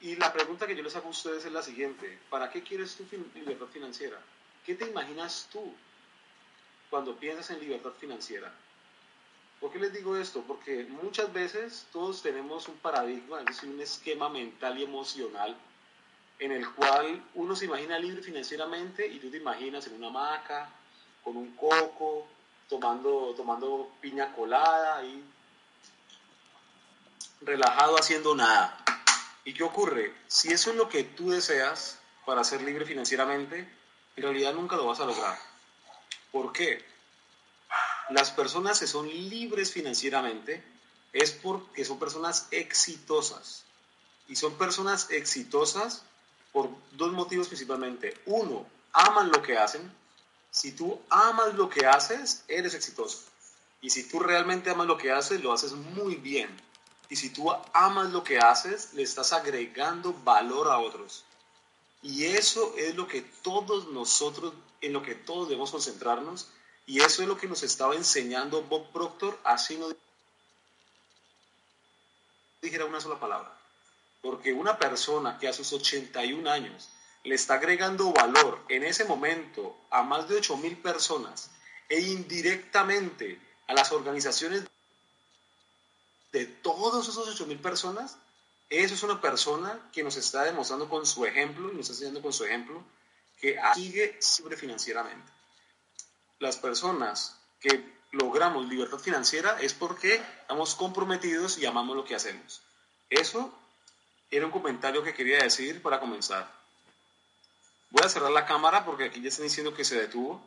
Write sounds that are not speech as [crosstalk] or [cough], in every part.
Y la pregunta que yo les hago a ustedes es la siguiente. ¿Para qué quieres tu libertad financiera? ¿Qué te imaginas tú cuando piensas en libertad financiera? ¿Por qué les digo esto? Porque muchas veces todos tenemos un paradigma, es decir, un esquema mental y emocional en el cual uno se imagina libre financieramente y tú te imaginas en una hamaca, con un coco, tomando, tomando piña colada y relajado haciendo nada. ¿Y qué ocurre? Si eso es lo que tú deseas para ser libre financieramente, en realidad nunca lo vas a lograr. ¿Por qué? Las personas que son libres financieramente es porque son personas exitosas. Y son personas exitosas por dos motivos principalmente. Uno, aman lo que hacen. Si tú amas lo que haces, eres exitoso. Y si tú realmente amas lo que haces, lo haces muy bien. Y si tú amas lo que haces, le estás agregando valor a otros. Y eso es lo que todos nosotros, en lo que todos debemos concentrarnos y eso es lo que nos estaba enseñando Bob Proctor, así no dijera una sola palabra. Porque una persona que a sus 81 años le está agregando valor en ese momento a más de 8 mil personas e indirectamente a las organizaciones de todos esos 8 mil personas, eso es una persona que nos está demostrando con su ejemplo, y nos está enseñando con su ejemplo, que sigue siempre financieramente las personas que logramos libertad financiera es porque estamos comprometidos y amamos lo que hacemos. Eso era un comentario que quería decir para comenzar. Voy a cerrar la cámara porque aquí ya están diciendo que se detuvo.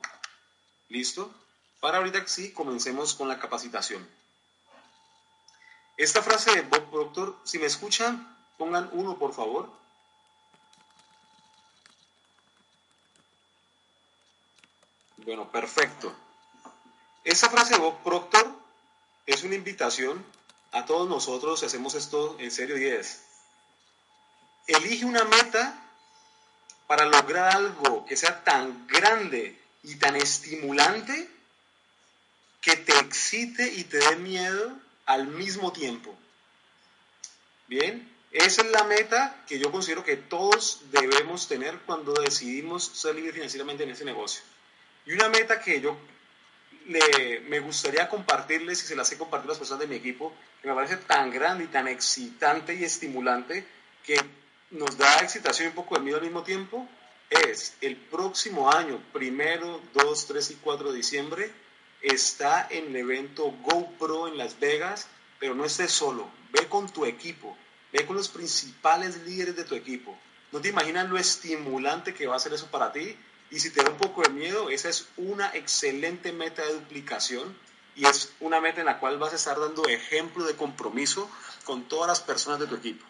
¿Listo? Para ahorita sí, comencemos con la capacitación. Esta frase de Bob Proctor, si me escuchan, pongan uno por favor. Bueno, perfecto. Esa frase de Bob Proctor es una invitación a todos nosotros si hacemos esto en serio elige una meta para lograr algo que sea tan grande y tan estimulante que te excite y te dé miedo al mismo tiempo. Bien, esa es la meta que yo considero que todos debemos tener cuando decidimos ser libres financieramente en ese negocio. Y una meta que yo me gustaría compartirles y se las he compartido a las personas de mi equipo, que me parece tan grande y tan excitante y estimulante que nos da excitación y un poco de miedo al mismo tiempo, es el próximo año, primero, 2, 3 y 4 de diciembre, está en el evento GoPro en Las Vegas, pero no estés solo, ve con tu equipo, ve con los principales líderes de tu equipo. No te imaginas lo estimulante que va a ser eso para ti y si te da un poco de miedo, esa es una excelente meta de duplicación y es una meta en la cual vas a estar dando ejemplo de compromiso con todas las personas de tu equipo.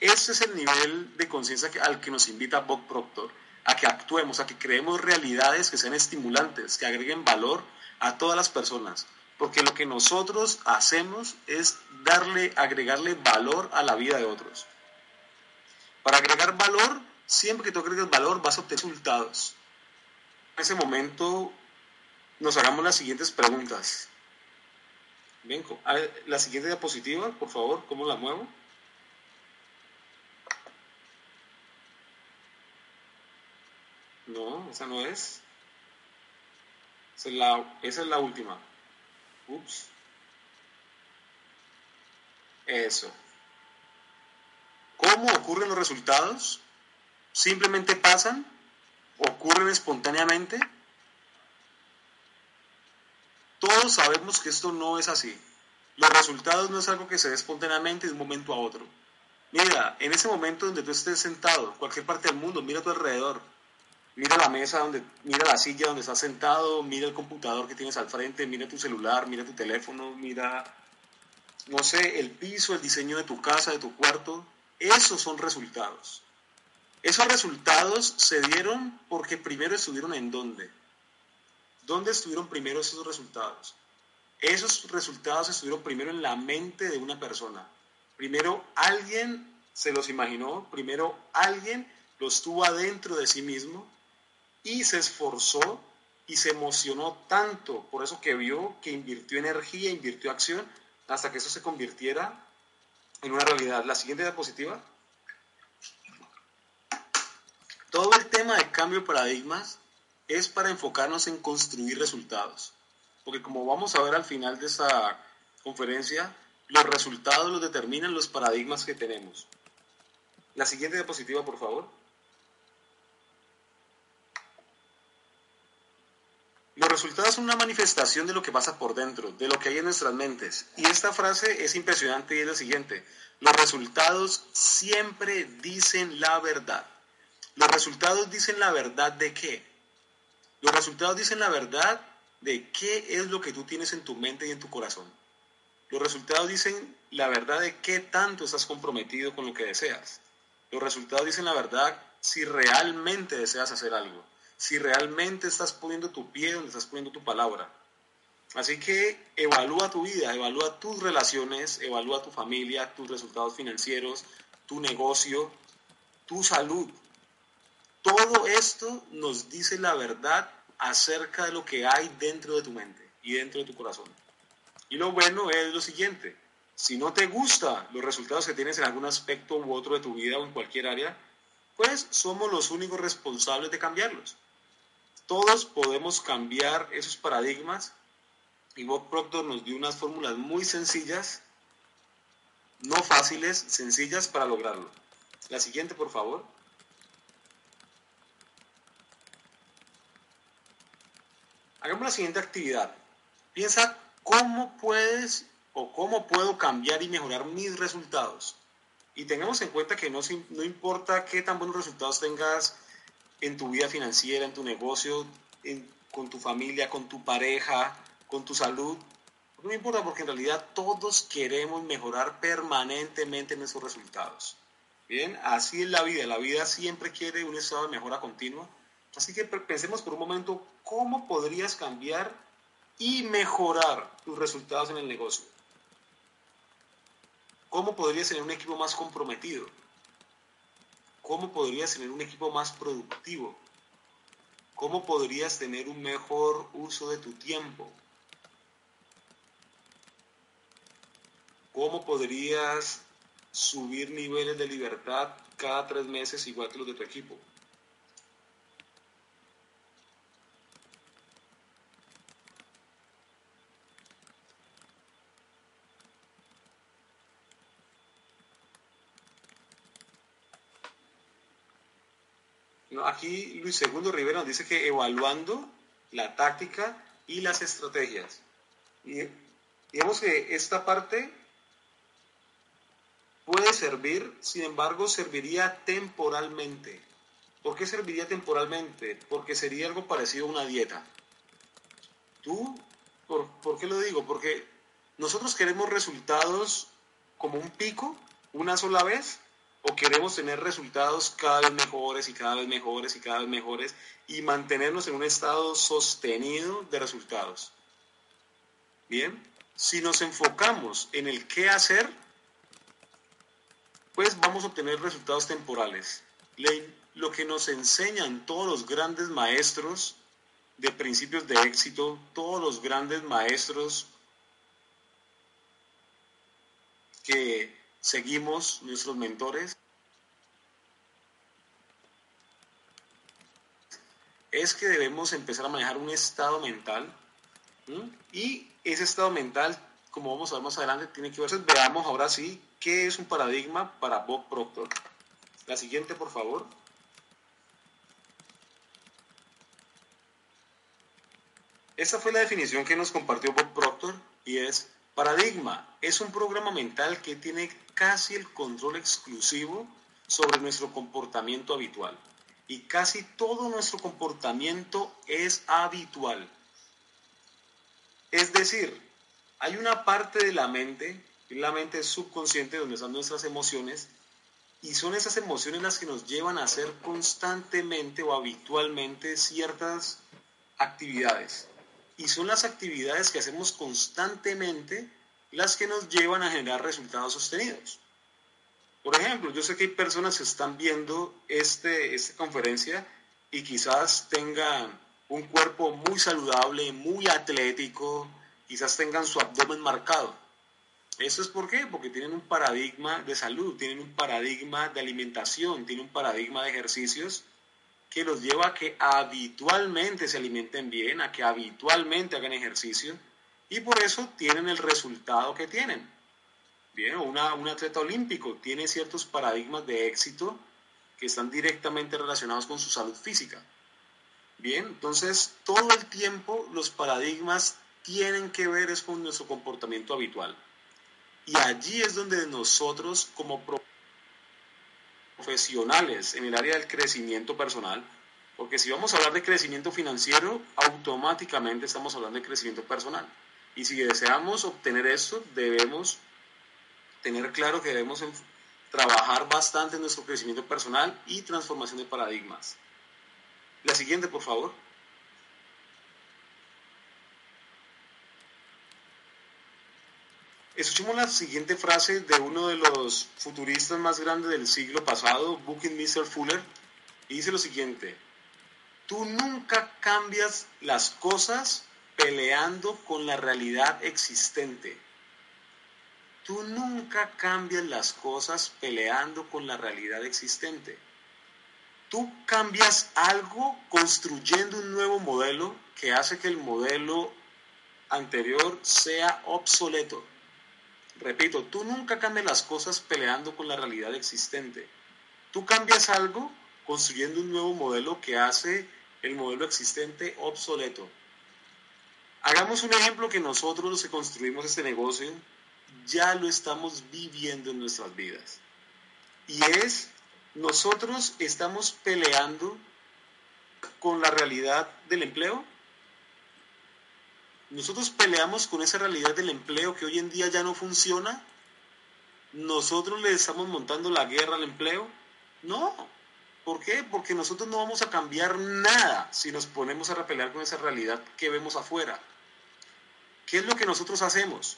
Ese es el nivel de conciencia al que nos invita Bob Proctor, a que actuemos, a que creemos realidades que sean estimulantes, que agreguen valor a todas las personas. Porque lo que nosotros hacemos es darle, agregarle valor a la vida de otros. Para agregar valor, siempre que tú agregues valor vas a obtener resultados en ese momento nos hagamos las siguientes preguntas. Bien, la siguiente diapositiva, por favor, ¿cómo la muevo? No, esa no es. Esa es la, última. Ups. Eso. ¿Cómo ocurren los resultados? Simplemente pasan ocurren espontáneamente? Todos sabemos que esto no es así. Los resultados no es algo que se dé espontáneamente de un momento a otro. Mira, en ese momento donde tú estés sentado, cualquier parte del mundo, mira a tu alrededor. Mira la mesa, donde, mira la silla donde estás sentado, mira el computador que tienes al frente, mira tu celular, mira tu teléfono, mira, no sé, el piso, el diseño de tu casa, de tu cuarto. Esos son resultados. Esos resultados se dieron porque primero estuvieron en dónde. ¿Dónde estuvieron primero esos resultados? Esos resultados estuvieron primero en la mente de una persona. Primero alguien se los imaginó, primero alguien los tuvo adentro de sí mismo y se esforzó y se emocionó tanto por eso que vio que invirtió energía, invirtió acción hasta que eso se convirtiera en una realidad. La siguiente diapositiva. todo el tema de cambio de paradigmas es para enfocarnos en construir resultados. Porque como vamos a ver al final de esta conferencia, los resultados los determinan los paradigmas que tenemos. La siguiente diapositiva, por favor. Los resultados son una manifestación de lo que pasa por dentro, de lo que hay en nuestras mentes. Y esta frase es impresionante y es la siguiente. Los resultados siempre dicen la verdad. Los resultados dicen la verdad de qué? Los resultados dicen la verdad de qué es lo que tú tienes en tu mente y en tu corazón. Los resultados dicen la verdad de qué tanto estás comprometido con lo que deseas. Los resultados dicen la verdad si realmente deseas hacer algo, si realmente estás poniendo tu pie donde estás poniendo tu palabra. Así que evalúa tu vida, evalúa tus relaciones, evalúa tu familia, tus resultados financieros, tu negocio, tu salud. Todo esto nos dice la verdad acerca de lo que hay dentro de tu mente y dentro de tu corazón. Y lo bueno es lo siguiente, si no te gustan los resultados que tienes en algún aspecto u otro de tu vida o en cualquier área, pues somos los únicos responsables de cambiarlos. Todos podemos cambiar esos paradigmas y Bob Proctor nos dio unas fórmulas muy sencillas, no fáciles, sencillas para lograrlo. La siguiente, por favor. Hagamos la siguiente actividad. Piensa cómo puedes o cómo puedo cambiar y mejorar mis resultados. Y tengamos en cuenta que no, no importa qué tan buenos resultados tengas en tu vida financiera, en tu negocio, con tu familia, con tu pareja, con tu salud. No importa porque en realidad todos queremos mejorar permanentemente nuestros resultados. Bien, así es la vida. La vida siempre quiere un estado de mejora continua. Así que pensemos por un momento cómo podrías cambiar y mejorar tus resultados en el negocio. ¿Cómo podrías tener un equipo más comprometido? ¿Cómo podrías tener un equipo más productivo? ¿Cómo podrías tener un mejor uso de tu tiempo? ¿Cómo podrías subir niveles de libertad cada tres meses igual que los de tu equipo? Aquí Luis II Rivera nos dice que evaluando la táctica y las estrategias. Y digamos que esta parte puede servir, sin embargo, serviría temporalmente. ¿Por qué serviría temporalmente? Porque sería algo parecido a una dieta. ¿Tú? ¿Por, ¿Por, qué lo digo? Porque nosotros queremos resultados como un pico, una sola vez, o queremos tener resultados cada vez mejores y cada vez mejores y cada vez mejores y mantenernos en un estado sostenido de resultados. Bien, si nos enfocamos en el qué hacer, pues vamos a obtener resultados temporales. Lo que nos enseñan todos los grandes maestros de principios de éxito, todos los grandes maestros que seguimos nuestros mentores es que debemos empezar a manejar un estado mental y ese estado mental, como vamos a ver más adelante, tiene que ver. veamos ahora sí qué es un paradigma para Bob Proctor. La siguiente, por favor. Esta fue la definición que nos compartió Bob Proctor y es Paradigma es un programa mental que tiene casi el control exclusivo sobre nuestro comportamiento habitual. Y casi todo nuestro comportamiento es habitual. Es decir, hay una parte de la mente, la mente subconsciente donde están nuestras emociones, y son esas emociones las que nos llevan a hacer constantemente o habitualmente ciertas actividades. Y son las actividades que hacemos constantemente las que nos llevan a generar resultados sostenidos. Por ejemplo, yo sé que hay personas que están viendo este, esta conferencia y quizás tengan un cuerpo muy saludable, muy atlético, quizás tengan su abdomen marcado. ¿Eso es por qué? Porque tienen un paradigma de salud, tienen un paradigma de alimentación, tienen un paradigma de ejercicios que los lleva a que habitualmente se alimenten bien, a que habitualmente hagan ejercicio y por eso tienen el resultado que tienen. Bien, un atleta olímpico tiene ciertos paradigmas de éxito que están directamente relacionados con su salud física. Bien, entonces todo el tiempo los paradigmas tienen que ver es con nuestro comportamiento habitual. Y allí es donde nosotros como profesionales en el área del crecimiento personal, porque si vamos a hablar de crecimiento financiero, automáticamente estamos hablando de crecimiento personal. Y si deseamos obtener esto, debemos tener claro que debemos trabajar bastante en nuestro crecimiento personal y transformación de paradigmas. La siguiente, por favor. Escuchemos la siguiente frase de uno de los futuristas más grandes del siglo pasado, Buckminster Fuller, y dice lo siguiente, tú nunca cambias las cosas peleando con la realidad existente. Tú nunca cambias las cosas peleando con la realidad existente. Tú cambias algo construyendo un nuevo modelo que hace que el modelo anterior sea obsoleto. Repito, tú nunca cambias las cosas peleando con la realidad existente. Tú cambias algo construyendo un nuevo modelo que hace el modelo existente obsoleto. Hagamos un ejemplo que nosotros los que construimos este negocio ya lo estamos viviendo en nuestras vidas. Y es, nosotros estamos peleando con la realidad del empleo nosotros peleamos con esa realidad del empleo que hoy en día ya no funciona. Nosotros le estamos montando la guerra al empleo. No. ¿Por qué? Porque nosotros no vamos a cambiar nada si nos ponemos a repelear con esa realidad que vemos afuera. ¿Qué es lo que nosotros hacemos?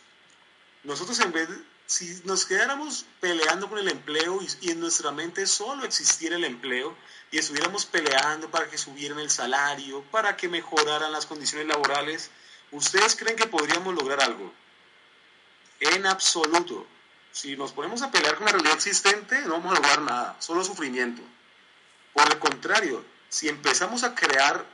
Nosotros en vez si nos quedáramos peleando con el empleo y, y, en nuestra mente solo existiera el empleo y estuviéramos peleando para que subieran el salario, para que mejoraran las condiciones laborales, ¿Ustedes creen que podríamos lograr algo? En absoluto. Si nos ponemos a pelear con la realidad existente, no vamos a lograr nada, solo sufrimiento. Por el contrario, si empezamos a crear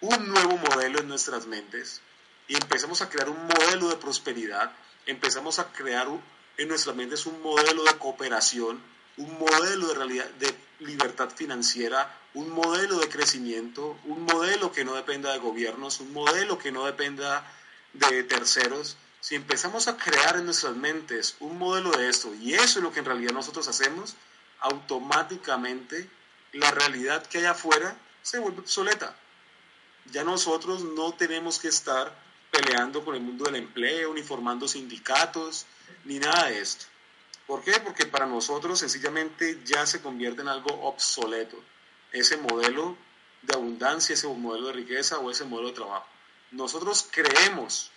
un nuevo modelo en nuestras mentes y empezamos a crear un modelo de prosperidad, empezamos a crear en nuestras mentes un modelo de cooperación, un modelo de, realidad, de libertad financiera, un modelo de crecimiento, un modelo que no dependa de gobiernos, un modelo que no dependa de terceros. Si empezamos a crear en nuestras mentes un modelo de esto, y eso es lo que en realidad nosotros hacemos, automáticamente la realidad que hay afuera se vuelve obsoleta. Ya nosotros no tenemos que estar peleando con el mundo del empleo, ni formando sindicatos, ni nada de esto. ¿Por qué? Porque para nosotros sencillamente ya se convierte en algo obsoleto ese modelo de abundancia, ese modelo de riqueza o ese modelo de trabajo. Nosotros creemos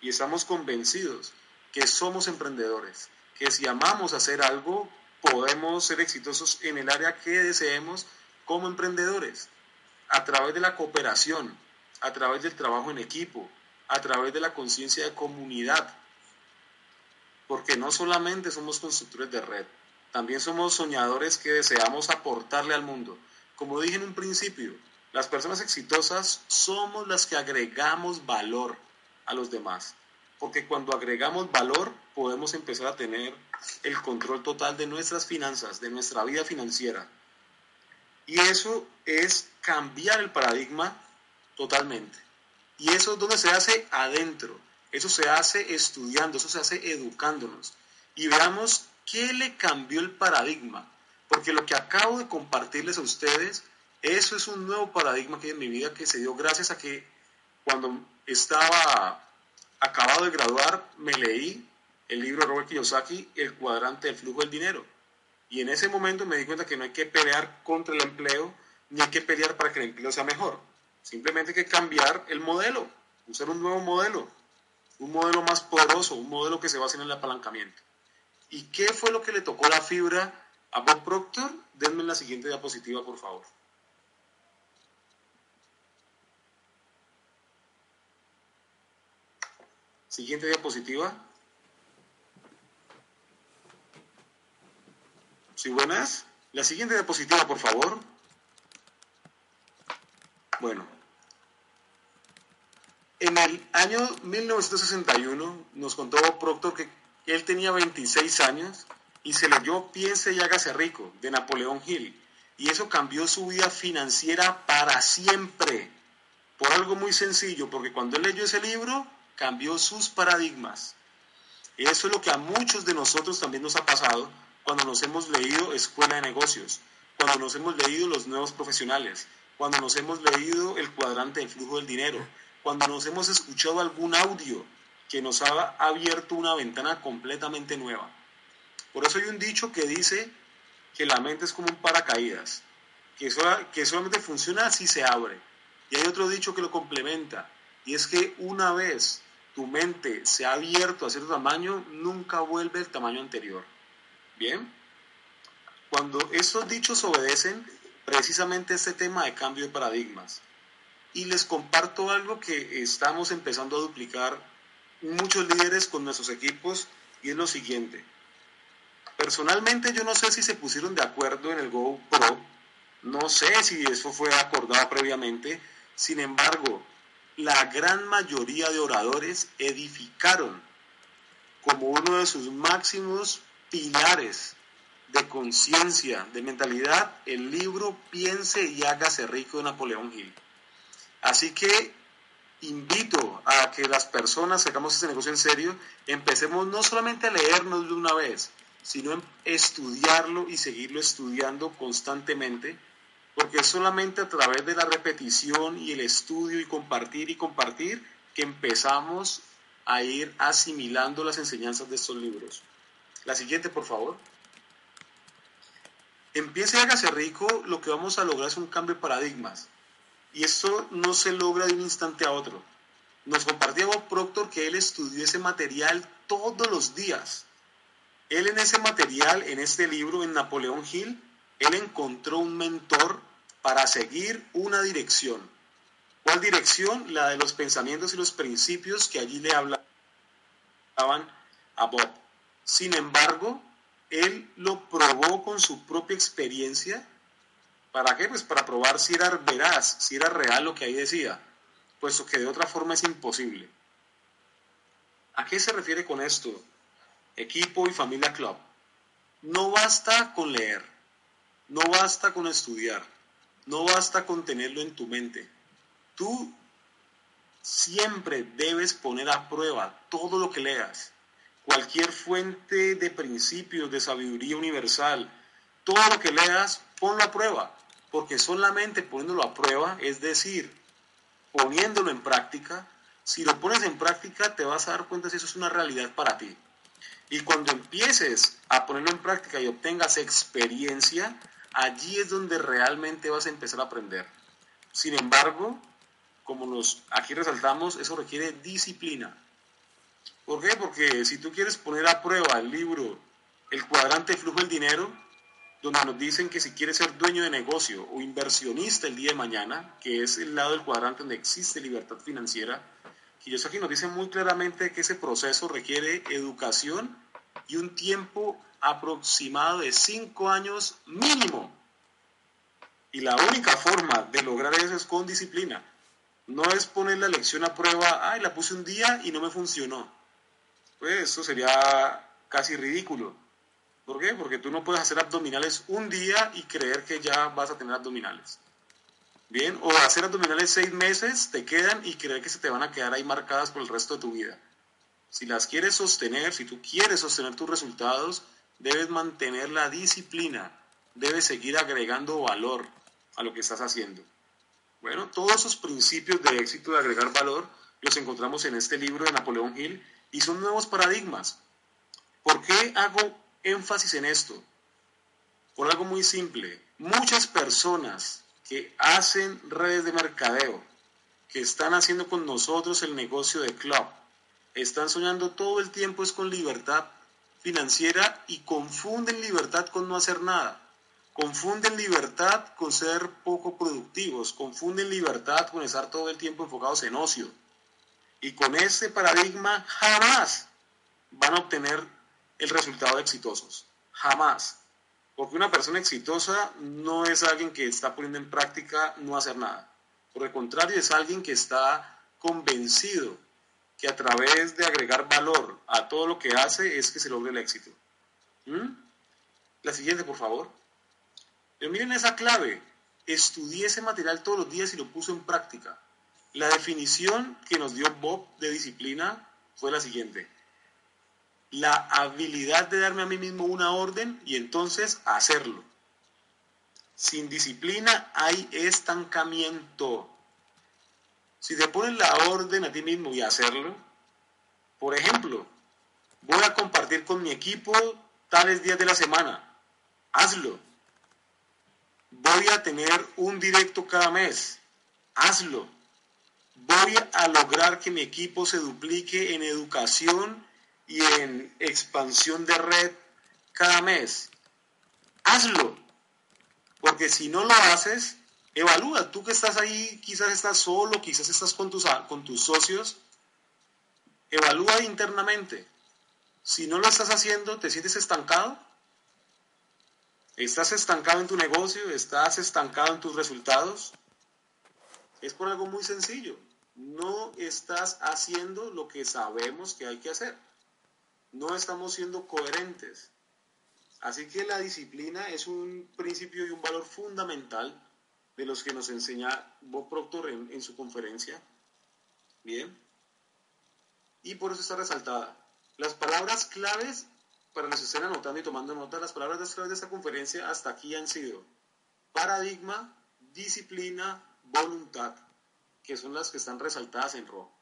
y estamos convencidos que somos emprendedores, que si amamos hacer algo, podemos ser exitosos en el área que deseemos como emprendedores, a través de la cooperación, a través del trabajo en equipo, a través de la conciencia de comunidad, porque no solamente somos constructores de red, también somos soñadores que deseamos aportarle al mundo. Como dije en un principio, las personas exitosas somos las que agregamos valor a los demás. Porque cuando agregamos valor podemos empezar a tener el control total de nuestras finanzas, de nuestra vida financiera. Y eso es cambiar el paradigma totalmente. Y eso es donde se hace adentro. Eso se hace estudiando, eso se hace educándonos. Y veamos ¿Qué le cambió el paradigma? Porque lo que acabo de compartirles a ustedes, eso es un nuevo paradigma que hay en mi vida que se dio gracias a que cuando estaba acabado de graduar me leí el libro de Robert Kiyosaki, El cuadrante del flujo del dinero. Y en ese momento me di cuenta que no hay que pelear contra el empleo, ni hay que pelear para que el empleo sea mejor. Simplemente hay que cambiar el modelo, usar un nuevo modelo, un modelo más poderoso, un modelo que se base en el apalancamiento. ¿Y qué fue lo que le tocó la fibra a Bob Proctor? Denme la siguiente diapositiva, por favor. Siguiente diapositiva. ¿Sí buenas? La siguiente diapositiva, por favor. Bueno, en el año 1961 nos contó Proctor que él tenía 26 años y se leyó Piense y hágase rico de Napoleón Hill. Y eso cambió su vida financiera para siempre. Por algo muy sencillo, porque cuando él leyó ese libro, cambió sus paradigmas. Eso es lo que a muchos de nosotros también nos ha pasado cuando nos hemos leído Escuela de Negocios, cuando nos hemos leído Los Nuevos Profesionales, cuando nos hemos leído El Cuadrante del Flujo del Dinero, cuando nos hemos escuchado algún audio que nos ha abierto una ventana completamente nueva. Por eso hay un dicho que dice que la mente es como un paracaídas, que, que solamente funciona si se abre. Y hay otro dicho que lo complementa, y es que una vez tu mente se ha abierto a cierto tamaño, nunca vuelve al tamaño anterior. Bien, cuando estos dichos obedecen precisamente este tema de cambio de paradigmas, y les comparto algo que estamos empezando a duplicar muchos líderes con nuestros equipos y es lo siguiente. Personalmente yo no sé si se pusieron de acuerdo en el GoPro, no sé si eso fue acordado previamente, sin embargo, la gran mayoría de oradores edificaron como uno de sus máximos pilares de conciencia, de mentalidad, el libro Piense y hágase rico de Napoleón Hill. Así que invito a que las personas hagamos este negocio en serio, empecemos no solamente a leernos de una vez, sino a estudiarlo y seguirlo estudiando constantemente, porque es solamente a través de la repetición y el estudio y compartir y compartir que empezamos a ir asimilando las enseñanzas de estos libros. La siguiente, por favor. Empiece y hágase rico, lo que vamos a lograr es un cambio de paradigmas. Y esto no se logra de un instante a otro. Nos compartía Bob Proctor que él estudió ese material todos los días. Él en ese material, en este libro, en Napoleón Hill, él encontró un mentor para seguir una dirección. ¿Cuál dirección? La de los pensamientos y los principios que allí le hablaban a Bob. Sin embargo, él lo probó con su propia experiencia ¿Para qué? Pues para probar si era veraz, si era real lo que ahí decía, puesto que de otra forma es imposible. ¿A qué se refiere con esto? Equipo y familia club. No basta con leer, no basta con estudiar, no basta con tenerlo en tu mente. Tú siempre debes poner a prueba todo lo que leas. Cualquier fuente de principios, de sabiduría universal, todo lo que leas, ponlo a prueba porque solamente poniéndolo a prueba, es decir, poniéndolo en práctica, si lo pones en práctica te vas a dar cuenta si eso es una realidad para ti. Y cuando empieces a ponerlo en práctica y obtengas experiencia, allí es donde realmente vas a empezar a aprender. Sin embargo, como nos aquí resaltamos, eso requiere disciplina. ¿Por qué? Porque si tú quieres poner a prueba el libro El cuadrante flujo del dinero, donde nos dicen que si quieres ser dueño de negocio o inversionista el día de mañana, que es el lado del cuadrante donde existe libertad financiera, aquí nos dice muy claramente que ese proceso requiere educación y un tiempo aproximado de cinco años mínimo. Y la única forma de lograr eso es con disciplina. No es poner la lección a prueba, ay, la puse un día y no me funcionó. Pues eso sería casi ridículo. ¿Por qué? Porque tú no puedes hacer abdominales un día y creer que ya vas a tener abdominales. Bien, o hacer abdominales seis meses, te quedan y creer que se te van a quedar ahí marcadas por el resto de tu vida. Si las quieres sostener, si tú quieres sostener tus resultados, debes mantener la disciplina, debes seguir agregando valor a lo que estás haciendo. Bueno, todos esos principios de éxito de agregar valor los encontramos en este libro de Napoleón Hill y son nuevos paradigmas. ¿Por qué hago énfasis en esto por algo muy simple. Muchas personas que hacen redes de mercadeo, que están haciendo con nosotros el negocio de club, están soñando todo el tiempo es con libertad financiera y confunden libertad con no hacer nada. Confunden libertad con ser poco productivos, confunden libertad con estar todo el tiempo enfocados en ocio. Y con ese paradigma jamás van a obtener el resultado de exitosos. Jamás. Porque una persona exitosa no es alguien que está poniendo en práctica no hacer nada. Por el contrario, es alguien que está convencido que a través de agregar valor a todo lo que hace es que se logre el éxito. ¿Mm? La siguiente, por favor. Pero miren esa clave. Estudié ese material todos los días y lo puso en práctica. La definición que nos dio Bob de disciplina fue la siguiente. La habilidad de darme a mí mismo una orden y entonces hacerlo. Sin disciplina hay estancamiento. Si te pones la orden a ti mismo y hacerlo, por ejemplo, voy a compartir con mi equipo tales días de la semana, hazlo. Voy a tener un directo cada mes, hazlo. Voy a lograr que mi equipo se duplique en educación y en expansión de red cada mes, hazlo. Porque si no lo haces, evalúa. Tú que estás ahí, quizás estás solo, quizás estás con tus, con tus socios. Evalúa internamente. Si no lo estás haciendo, ¿te sientes estancado? ¿Estás estancado en tu negocio? ¿Estás estancado en tus resultados? Es por algo muy sencillo. No estás haciendo lo que sabemos que hay que hacer. No estamos siendo coherentes. Así que la disciplina es un principio y un valor fundamental de los que nos enseña Bob Proctor en, su conferencia. Bien. Y por eso está resaltada. Las palabras claves, para los que anotando y tomando nota, las palabras claves de esta conferencia hasta aquí han sido paradigma, disciplina, voluntad, que son las que están resaltadas en rojo.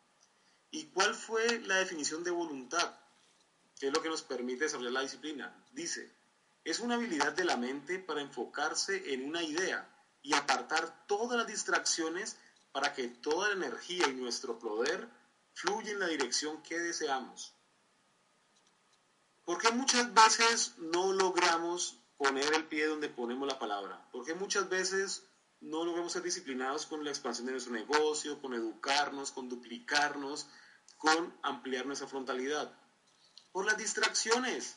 ¿Y cuál fue la definición de voluntad? ¿Qué es lo que nos permite desarrollar la disciplina? Dice, es una habilidad de la mente para enfocarse en una idea y apartar todas las distracciones para que toda la energía y nuestro poder fluya en la dirección que deseamos. ¿Por qué muchas veces no logramos poner el pie donde ponemos la palabra? ¿Por qué muchas veces no logramos ser disciplinados con la expansión de nuestro negocio, con educarnos, con duplicarnos, con ampliar nuestra frontalidad? Por las distracciones.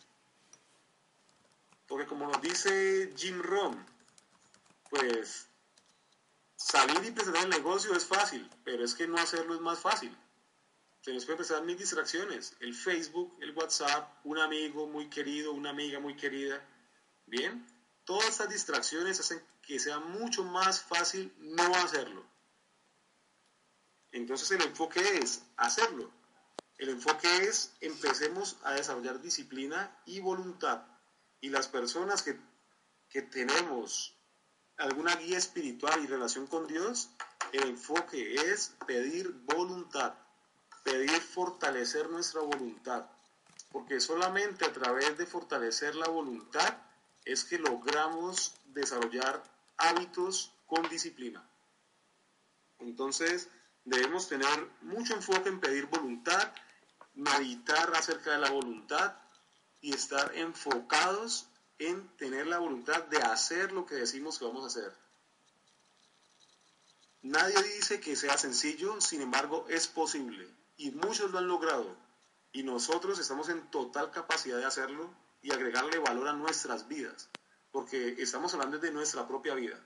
Porque como nos dice Jim Rohn, pues salir y presentar el negocio es fácil, pero es que no hacerlo es más fácil. Se nos pueden presentar mil distracciones, el Facebook, el WhatsApp, un amigo muy querido, una amiga muy querida. Bien, todas estas distracciones hacen que sea mucho más fácil no hacerlo. Entonces el enfoque es hacerlo. El enfoque es empecemos a desarrollar disciplina y voluntad y las personas que, tenemos alguna guía espiritual y relación con Dios, el enfoque es pedir voluntad, pedir fortalecer nuestra voluntad, porque solamente a través de fortalecer la voluntad es que logramos desarrollar hábitos con disciplina. Entonces, debemos tener mucho enfoque en pedir voluntad, meditar acerca de la voluntad y estar enfocados en tener la voluntad de hacer lo que decimos que vamos a hacer. Nadie dice que sea sencillo, sin embargo es posible y muchos lo han logrado y nosotros estamos en total capacidad de hacerlo y agregarle valor a nuestras vidas, porque estamos hablando de nuestra propia vida.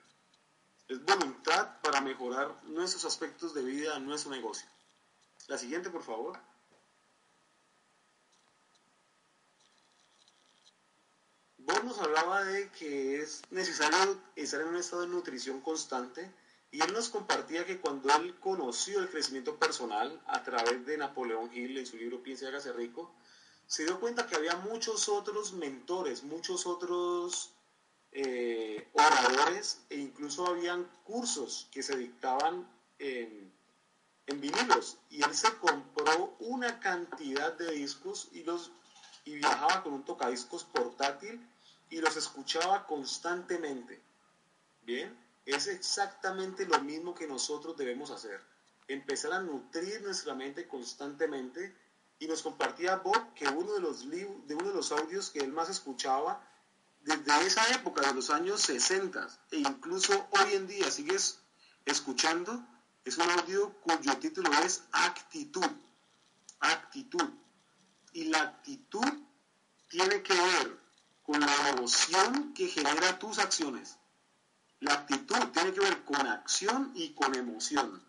Es voluntad para mejorar nuestros aspectos de vida, nuestro negocio. La siguiente, por favor. Vos nos hablaba de que es necesario estar en un estado de nutrición constante y él nos compartía que cuando él conoció el crecimiento personal a través de Napoleón Hill en su libro Piensa y hágase rico, se dio cuenta que había muchos otros mentores, muchos otros eh, oradores e incluso habían cursos que se dictaban en, en vinilos. Y él se compró una cantidad de discos y los y viajaba con un tocadiscos portátil y los escuchaba constantemente. Bien, es exactamente lo mismo que nosotros debemos hacer. Empezar a nutrir nuestra mente constantemente y nos compartía Bob que uno de los, de uno de los audios que él más escuchaba desde esa época, de los años 60 e incluso hoy en día sigues escuchando, es un audio cuyo título es Actitud. Actitud. Y la actitud tiene que ver con la emoción que genera tus acciones. La actitud tiene que ver con acción y con emoción.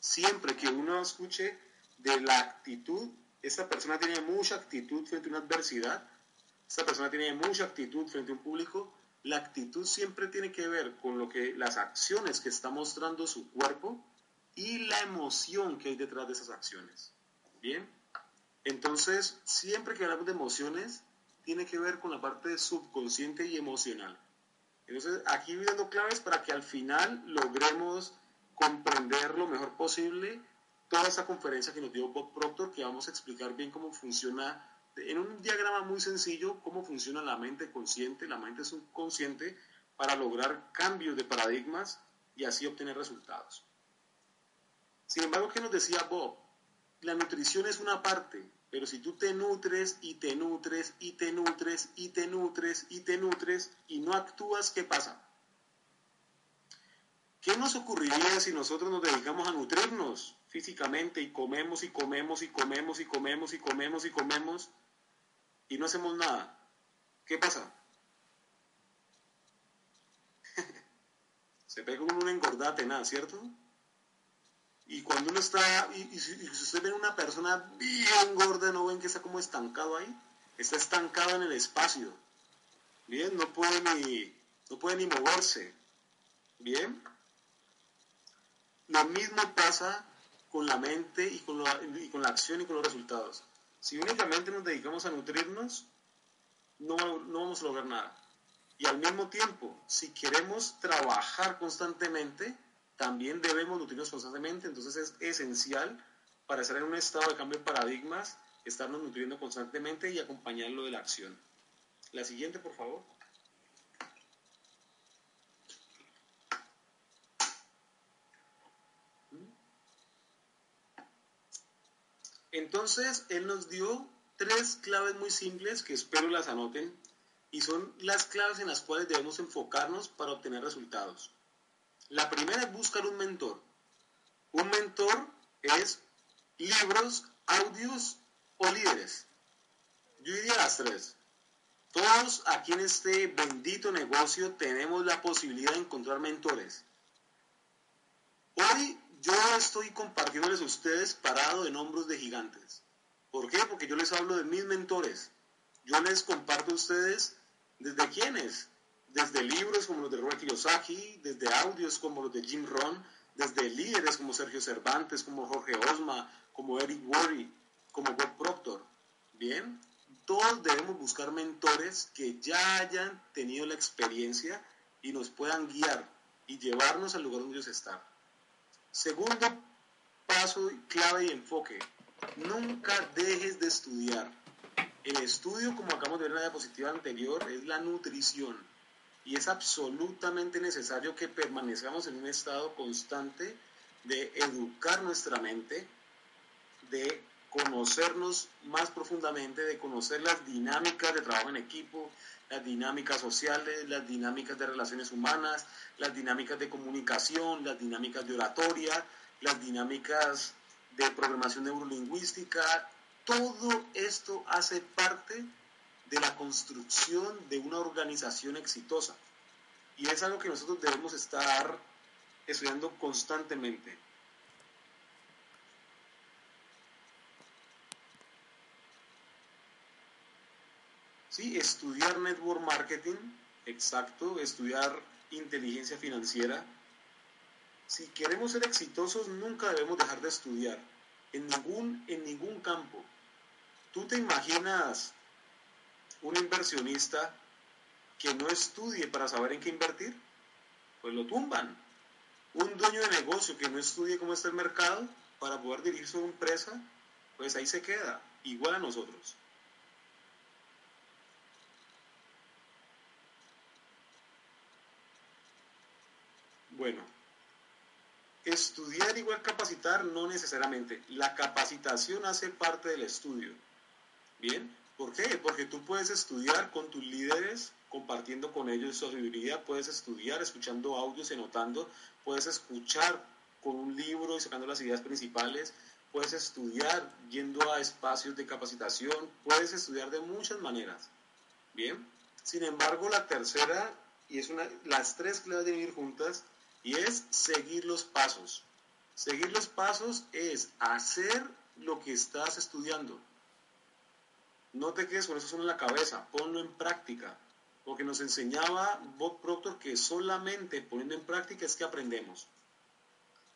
Siempre que uno escuche de la actitud, esta persona tiene mucha actitud frente a una adversidad, esta persona tiene mucha actitud frente a un público, la actitud siempre tiene que ver con lo que las acciones que está mostrando su cuerpo y la emoción que hay detrás de esas acciones. Bien, entonces siempre que hablamos de emociones tiene que ver con la parte subconsciente y emocional. Entonces aquí voy dando claves para que al final logremos comprender lo mejor posible toda esta conferencia que nos dio Bob Proctor, que vamos a explicar bien cómo funciona en un diagrama muy sencillo cómo funciona la mente consciente, la mente subconsciente, para lograr cambios de paradigmas y así obtener resultados. Sin embargo, ¿qué nos decía Bob? La nutrición es una parte, pero si tú te nutres y te nutres y te nutres y te nutres y te nutres y no actúas, ¿qué pasa? ¿Qué nos ocurriría si nosotros nos dedicamos a nutrirnos físicamente y comemos y comemos y comemos y comemos y comemos y comemos y no hacemos nada? ¿Qué pasa? [laughs] Se pega un engordate, nada, ¿cierto? Y cuando uno está, y, si, usted ve una persona bien gorda, ¿no ven que está como estancado ahí? Está estancado en el espacio. Bien, no puede ni, no puede ni moverse. Bien. Lo mismo pasa con la mente y con, y con la acción y con los resultados. Si únicamente nos dedicamos a nutrirnos, no, no vamos a lograr nada. Y al mismo tiempo, si queremos trabajar constantemente, también debemos nutrirnos constantemente. Entonces es esencial para estar en un estado de cambio de paradigmas, estarnos nutriendo constantemente y acompañarlo de la acción. La siguiente, por favor. Entonces, él nos dio tres claves muy simples que espero las anoten y son las claves en las cuales debemos enfocarnos para obtener resultados. La primera es buscar un mentor. Un mentor es libros, audios o líderes. Yo diría las tres. Todos aquí en este bendito negocio tenemos la posibilidad de encontrar mentores. Hoy yo estoy compartiéndoles a ustedes parado en hombros de gigantes. ¿Por qué? Porque yo les hablo de mis mentores. Yo les comparto a ustedes desde quiénes. Desde libros como los de Robert Kiyosaki, desde audios como los de Jim Rohn, desde líderes como Sergio Cervantes, como Jorge Osma, como Eric Worre, como Bob Proctor. Bien, todos debemos buscar mentores que ya hayan tenido la experiencia y nos puedan guiar y llevarnos al lugar donde ellos están. Segundo paso clave y enfoque. Nunca dejes de estudiar. El estudio, como acabamos de ver en la diapositiva anterior, es la nutrición. Y es absolutamente necesario que permanezcamos en un estado constante de educar nuestra mente, de conocernos más profundamente, de conocer las dinámicas de trabajo en equipo, las dinámicas sociales, las dinámicas de relaciones humanas, las dinámicas de comunicación, las dinámicas de oratoria, las dinámicas de programación neurolingüística. Todo esto hace parte de la construcción de una organización exitosa. Y es algo que nosotros debemos estar estudiando constantemente. Sí, estudiar network marketing, exacto, estudiar inteligencia financiera. Si queremos ser exitosos, nunca debemos dejar de estudiar, en ningún, en ningún campo. ¿Tú te imaginas un inversionista que no estudie para saber en qué invertir? Pues lo tumban. Un dueño de negocio que no estudie cómo está el mercado para poder dirigir su empresa, pues ahí se queda, igual a nosotros. Bueno, estudiar igual capacitar no necesariamente. La capacitación hace parte del estudio. ¿Bien? ¿Por qué? Porque tú puedes estudiar con tus líderes, compartiendo con ellos su sabiduría, puedes estudiar escuchando audios y anotando, puedes escuchar con un libro y sacando las ideas principales, puedes estudiar yendo a espacios de capacitación, puedes estudiar de muchas maneras. Bien, sin embargo, la tercera y es una, las tres claves deben ir juntas, y es seguir los pasos. Seguir los pasos es hacer lo que estás estudiando. No te quedes con eso solo en la cabeza, ponlo en práctica. Porque nos enseñaba Bob Proctor que solamente poniendo en práctica es que aprendemos.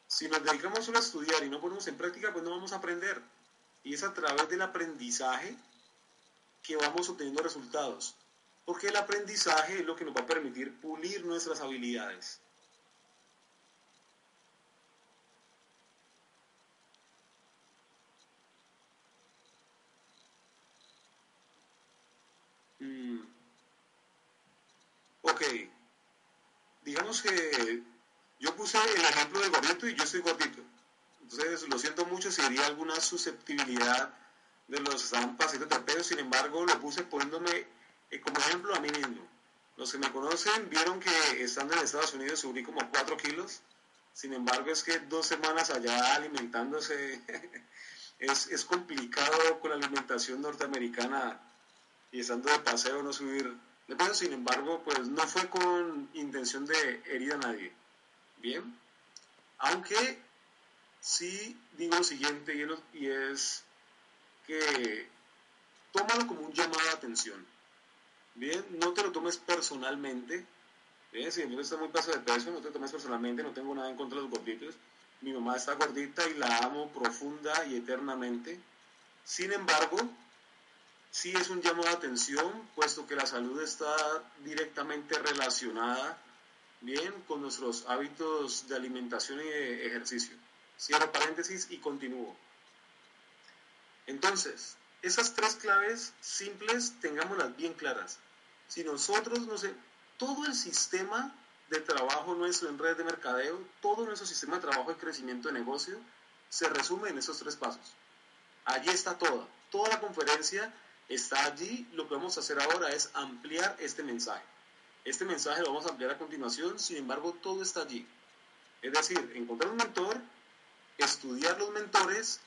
Si nos dedicamos solo a estudiar y no ponemos en práctica, pues no vamos a aprender. Y es a través del aprendizaje que vamos obteniendo resultados. Porque el aprendizaje es lo que nos va a permitir pulir nuestras habilidades. Mm. Ok, digamos que yo puse el ejemplo del gordito y yo estoy gordito. Entonces, lo siento mucho si haría alguna susceptibilidad de los pacientes de peso, sin embargo, lo puse poniéndome eh, como ejemplo a mí mismo. Los que me conocen vieron que estando en Estados Unidos subí como 4 kilos, sin embargo, es que dos semanas allá alimentándose [laughs] es complicado con la alimentación norteamericana y estando de paseo no subir de sin embargo, pues no fue con intención de herir a nadie. Bien, aunque sí digo lo siguiente y es que tómalo como un llamado de atención. Bien, no te lo tomes personalmente. Bien, si mi está muy paso de peso, no te lo tomes personalmente, no tengo nada en contra de los gorditos. Mi mamá está gordita y la amo profunda y eternamente. Sin embargo, sí es un llamado de atención, puesto que la salud está directamente relacionada bien con nuestros hábitos de alimentación y de ejercicio. Cierro paréntesis y continúo. Entonces, esas tres claves simples, tengámoslas bien claras. Si nosotros, no sé, todo el sistema de trabajo nuestro en red de mercadeo, todo nuestro sistema de trabajo de crecimiento de negocio, se resume en esos tres pasos. Allí está todo. Toda la conferencia está allí. Lo que vamos a hacer ahora es ampliar este mensaje. Este mensaje lo vamos a ampliar a continuación, sin embargo, todo está allí. Es decir, encontrar un mentor, estudiar los mentores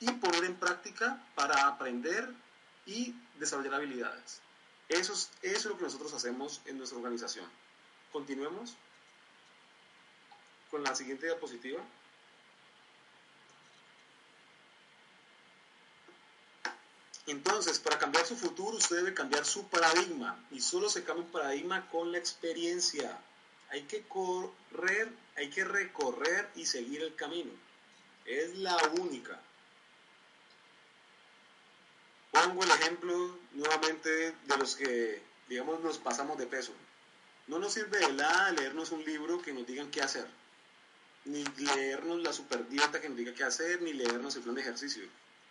y poner en práctica para aprender y desarrollar habilidades. Eso es, lo que nosotros hacemos en nuestra organización. Continuemos con la siguiente diapositiva. Entonces, para cambiar su futuro, usted debe cambiar su paradigma. Y solo se cambia un paradigma con la experiencia. Hay que correr, hay que recorrer y seguir el camino. Es la única. Pongo el ejemplo nuevamente de los que, digamos, nos pasamos de peso. No nos sirve de nada leernos un libro que nos digan qué hacer. Ni leernos la super dieta que nos diga qué hacer, ni leernos el plan de ejercicio.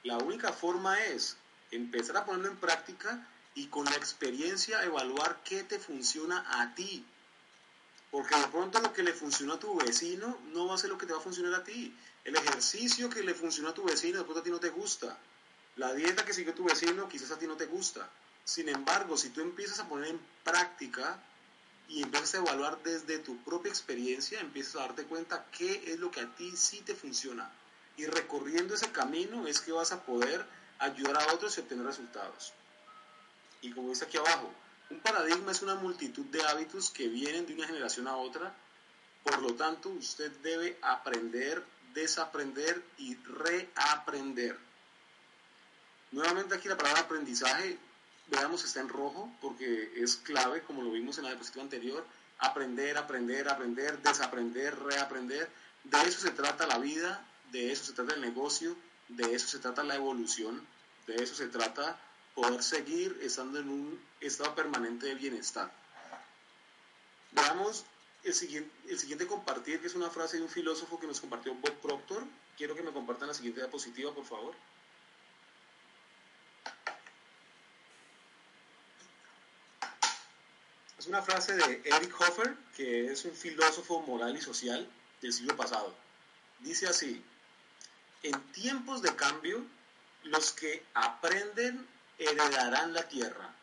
La única forma es empezar a ponerlo en práctica y con la experiencia evaluar qué te funciona a ti. Porque de pronto lo que le funciona a tu vecino no va a ser lo que te va a funcionar a ti. El ejercicio que le funciona a tu vecino de pronto a ti no te gusta. La dieta que sigue tu vecino quizás a ti no te gusta. Sin embargo, si tú empiezas a poner en práctica y empiezas a evaluar desde tu propia experiencia, empiezas a darte cuenta qué es lo que a ti sí te funciona. Y recorriendo ese camino es que vas a poder ayudar a otros y obtener resultados. Y como dice aquí abajo, un paradigma es una multitud de hábitos que vienen de una generación a otra, por lo tanto usted debe aprender, desaprender y reaprender. Nuevamente aquí la palabra aprendizaje, veamos, está en rojo porque es clave, como lo vimos en la diapositiva anterior, aprender, aprender, aprender, desaprender, reaprender. De eso se trata la vida, de eso se trata el negocio, de eso se trata la evolución, de eso se trata poder seguir estando en un estado permanente de bienestar. Veamos el siguiente, el siguiente compartir, que es una frase de un filósofo que nos compartió Bob Proctor. Quiero que me compartan la siguiente diapositiva, por favor. Es una frase de Eric Hoffer, que es un filósofo moral y social del siglo pasado. Dice así, en tiempos de cambio, los que aprenden heredarán la tierra,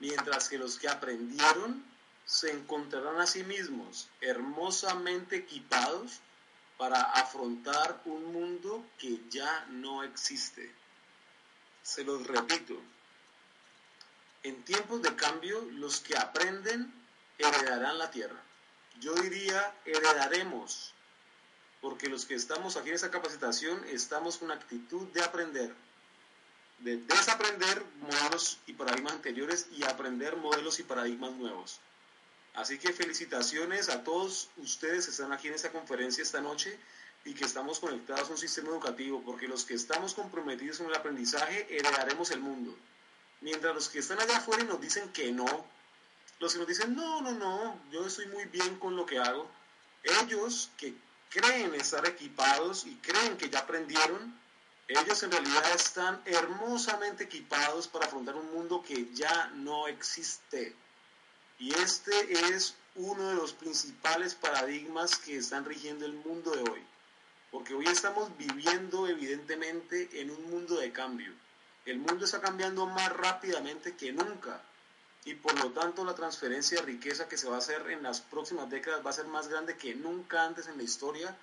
mientras que los que aprendieron se encontrarán a sí mismos hermosamente equipados para afrontar un mundo que ya no existe. Se los repito, en tiempos de cambio los que aprenden heredarán la tierra. Yo diría heredaremos, porque los que estamos aquí en esta capacitación estamos con actitud de aprender, de desaprender modelos y paradigmas anteriores y aprender modelos y paradigmas nuevos. Así que felicitaciones a todos ustedes que están aquí en esta conferencia esta noche y que estamos conectados a un sistema educativo, porque los que estamos comprometidos en el aprendizaje heredaremos el mundo. Mientras los que están allá afuera y nos dicen que no, los que nos dicen, no, no, no, yo estoy muy bien con lo que hago, ellos que creen estar equipados y creen que ya aprendieron, ellos en realidad están hermosamente equipados para afrontar un mundo que ya no existe. Y este es uno de los principales paradigmas que están rigiendo el mundo de hoy. Porque hoy estamos viviendo evidentemente en un mundo de cambio. El mundo está cambiando más rápidamente que nunca y por lo tanto la transferencia de riqueza que se va a hacer en las próximas décadas va a ser más grande que nunca antes en la historia.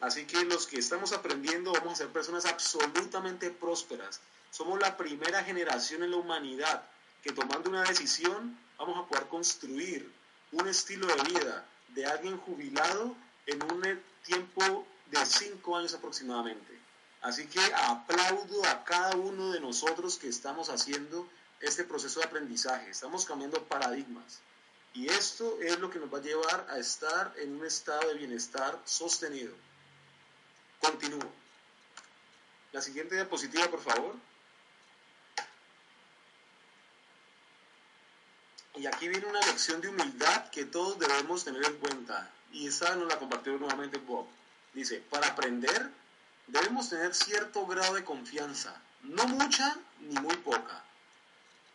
Así que los que estamos aprendiendo vamos a ser personas absolutamente prósperas. Somos la primera generación en la humanidad que tomando una decisión vamos a poder construir un estilo de vida de alguien jubilado en un tiempo de cinco años aproximadamente. Así que aplaudo a cada uno de nosotros que estamos haciendo este proceso de aprendizaje, estamos cambiando paradigmas. Y esto es lo que nos va a llevar a estar en un estado de bienestar sostenido. Continúo. La siguiente diapositiva, por favor. Y aquí viene una lección de humildad que todos debemos tener en cuenta. Y esa nos la compartió nuevamente Bob. Dice, para aprender debemos tener cierto grado de confianza. No mucha ni muy poca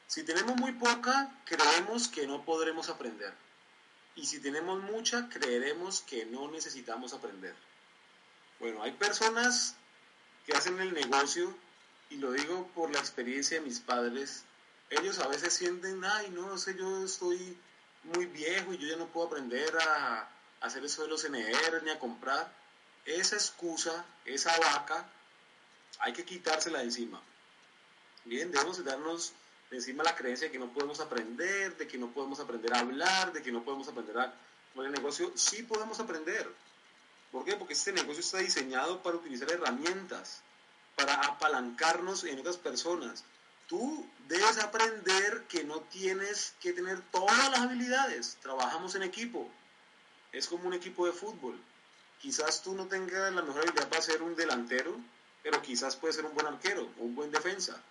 si tenemos muy poca, creemos que no podremos aprender. Y si tenemos mucha, creeremos que no necesitamos aprender. Bueno, hay personas que hacen el negocio, y lo digo por la experiencia de mis padres, ellos a veces sienten, ay, no, sé, yo estoy muy viejo y yo ya no puedo aprender a, hacer eso de los NR ni a comprar. Esa excusa, esa vaca, hay que quitársela de encima. Bien, debemos darnos encima la creencia de que no podemos aprender, de que no podemos aprender a hablar, de que no podemos aprender a con el negocio, sí podemos aprender. ¿Por qué? Porque este negocio está diseñado para utilizar herramientas, para apalancarnos en otras personas. Tú debes aprender que no tienes que tener todas las habilidades. Trabajamos en equipo. Es como un equipo de fútbol. Quizás tú no tengas la mejor habilidad para ser un delantero, pero quizás puedes ser un buen arquero o un buen defensa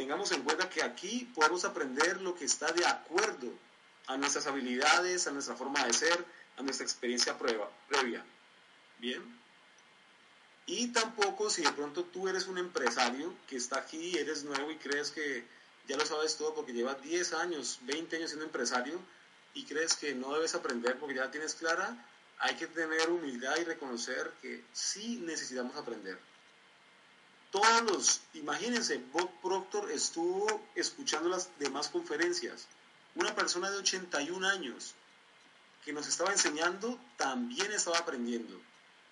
tengamos en cuenta que aquí podemos aprender lo que está de acuerdo a nuestras habilidades, a nuestra forma de ser, a nuestra experiencia prueba, previa. Bien. Y tampoco si de pronto tú eres un empresario que está aquí, eres nuevo y crees que ya lo sabes todo porque llevas 10 años, 20 años siendo empresario y crees que no debes aprender porque ya la tienes clara, hay que tener humildad y reconocer que sí necesitamos aprender todos los, imagínense, Bob Proctor estuvo escuchando las demás conferencias. Una persona de 81 años que nos estaba enseñando también estaba aprendiendo.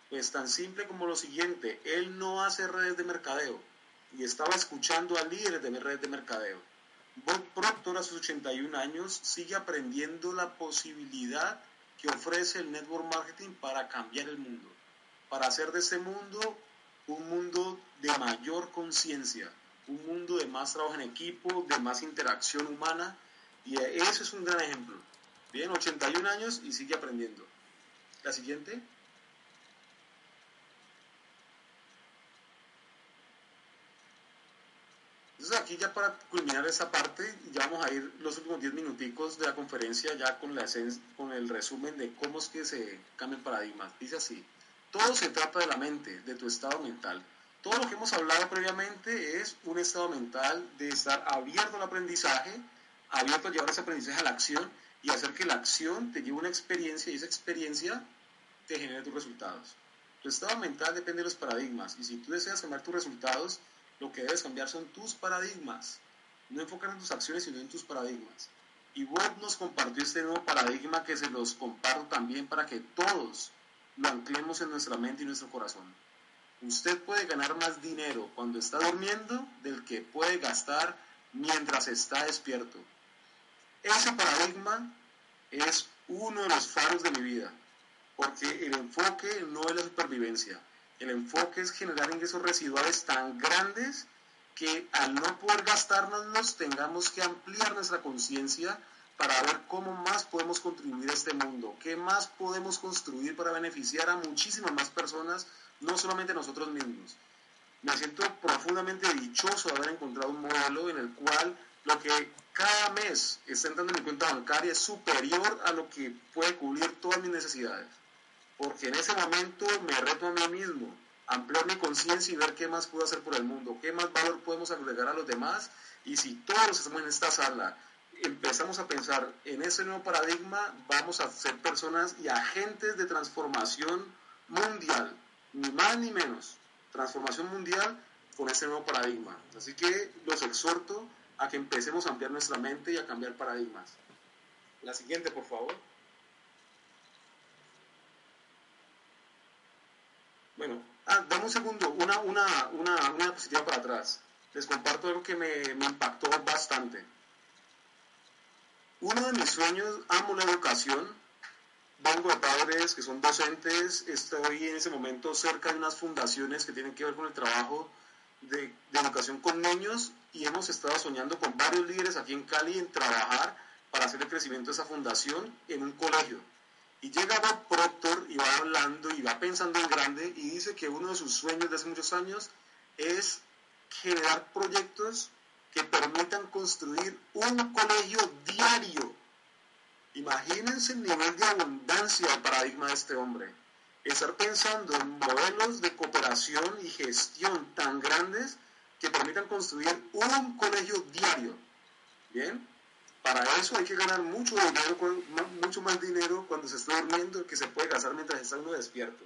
Pues tan simple como lo siguiente, él no hace redes de mercadeo y estaba escuchando a líderes de redes de mercadeo. Bob Proctor a sus 81 años sigue aprendiendo la posibilidad que ofrece el network marketing para cambiar el mundo, para hacer de ese mundo un mundo de mayor conciencia, un mundo de más trabajo en equipo, de más interacción humana, y eso es un gran ejemplo. Bien, 81 años y sigue aprendiendo. La siguiente. Entonces aquí ya para culminar esa parte, ya vamos a ir los últimos 10 minuticos de la conferencia ya con, la con el resumen de cómo es que se cambian paradigmas. Dice así. Todo se trata de la mente, de tu estado mental. Todo lo que hemos hablado previamente es un estado mental de estar abierto al aprendizaje, abierto a llevar ese aprendizaje a la acción y hacer que la acción te lleve una experiencia y esa experiencia te genere tus resultados. Tu estado mental depende de los paradigmas y si tú deseas cambiar tus resultados, lo que debes cambiar son tus paradigmas. No enfocar en tus acciones, sino en tus paradigmas. Y Bob nos compartió este nuevo paradigma que se los comparto también para que todos lo anclemos en nuestra mente y nuestro corazón. Usted puede ganar más dinero cuando está durmiendo del que puede gastar mientras está despierto. Ese paradigma es uno de los faros de mi vida, porque el enfoque no es la supervivencia, el enfoque es generar ingresos residuales tan grandes que al no poder gastárnoslos tengamos que ampliar nuestra conciencia para ver cómo más podemos contribuir a este mundo, qué más podemos construir para beneficiar a muchísimas más personas, no solamente a nosotros mismos. Me siento profundamente dichoso de haber encontrado un modelo en el cual lo que cada mes está entrando en mi cuenta bancaria es superior a lo que puede cubrir todas mis necesidades. Porque en ese momento me reto a mí mismo, ampliar mi conciencia y ver qué más puedo hacer por el mundo, qué más valor podemos agregar a los demás. Y si todos estamos en esta sala empezamos a pensar en ese nuevo paradigma, vamos a ser personas y agentes de transformación mundial, ni más ni menos. Transformación mundial con ese nuevo paradigma. Así que los exhorto a que empecemos a ampliar nuestra mente y a cambiar paradigmas. La siguiente, por favor. Bueno, ah, dame un segundo, una, una, una, una diapositiva para atrás. Les comparto algo que me, me impactó bastante. Uno de mis sueños, amo la educación, vengo de padres que son docentes, estoy en ese momento cerca de unas fundaciones que tienen que ver con el trabajo de, educación con niños y hemos estado soñando con varios líderes aquí en Cali en trabajar para hacer el crecimiento de esa fundación en un colegio. Y llega Bob Proctor y va hablando y va pensando en grande y dice que uno de sus sueños de hace muchos años es generar proyectos que permitan construir un colegio diario. Imagínense el nivel de abundancia del paradigma de este hombre estar pensando en modelos de cooperación y gestión tan grandes que permitan construir un colegio diario. ¿Bien? Para eso hay que ganar mucho dinero, mucho más dinero cuando se está durmiendo que se puede gastar mientras está uno despierto.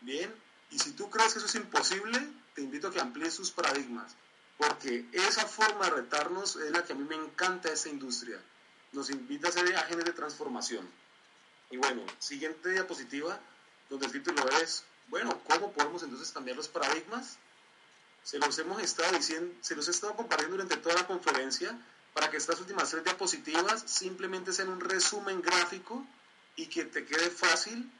¿Bien? Y si tú crees que eso es imposible, te invito a que amplíes sus paradigmas, porque esa forma de retarnos es la que a mí me encanta esa industria. Nos invita a ser agentes de transformación. Y bueno, siguiente diapositiva donde el título es, bueno, ¿cómo podemos entonces cambiar los paradigmas? Se los hemos estado diciendo, se los he estado compartiendo durante toda la conferencia para que estas últimas tres diapositivas simplemente sean un resumen gráfico y que te quede fácil